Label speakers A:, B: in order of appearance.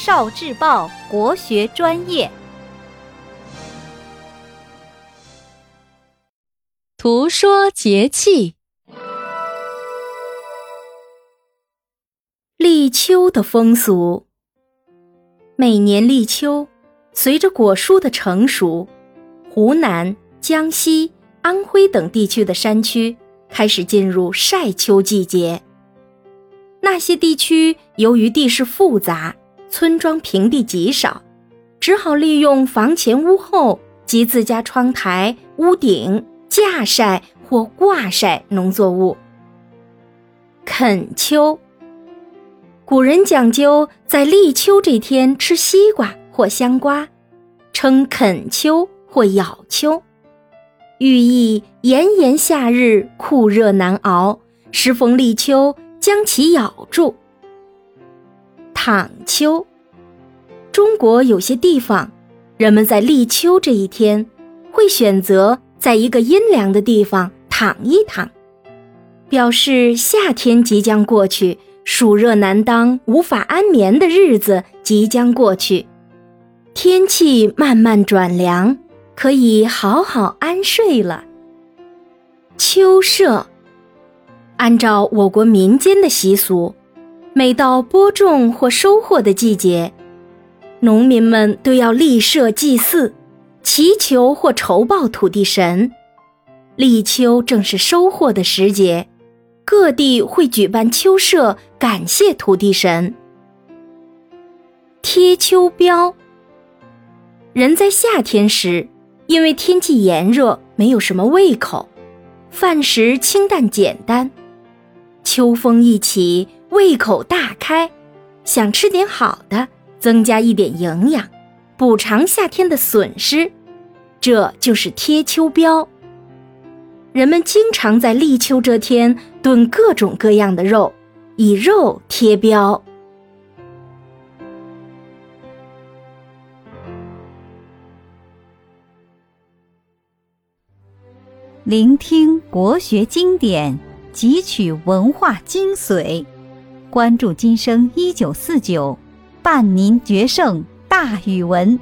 A: 少智报国学专业，
B: 图说节气。
C: 立秋的风俗，每年立秋，随着果蔬的成熟，湖南、江西、安徽等地区的山区开始进入晒秋季节。那些地区由于地势复杂，村庄平地极少，只好利用房前屋后及自家窗台、屋顶架晒或挂晒农作物。啃秋，古人讲究在立秋这天吃西瓜或香瓜，称啃秋或咬秋，寓意炎炎夏日酷热难熬，时逢立秋将其咬住。躺秋，中国有些地方，人们在立秋这一天，会选择在一个阴凉的地方躺一躺，表示夏天即将过去，暑热难当、无法安眠的日子即将过去，天气慢慢转凉，可以好好安睡了。秋社，按照我国民间的习俗。每到播种或收获的季节，农民们都要立社祭祀，祈求或酬报土地神。立秋正是收获的时节，各地会举办秋社，感谢土地神。贴秋膘。人在夏天时，因为天气炎热，没有什么胃口，饭食清淡简单。秋风一起。胃口大开，想吃点好的，增加一点营养，补偿夏天的损失，这就是贴秋膘。人们经常在立秋这天炖各种各样的肉，以肉贴膘。
A: 聆听国学经典，汲取文化精髓。关注今生一九四九，伴您决胜大语文。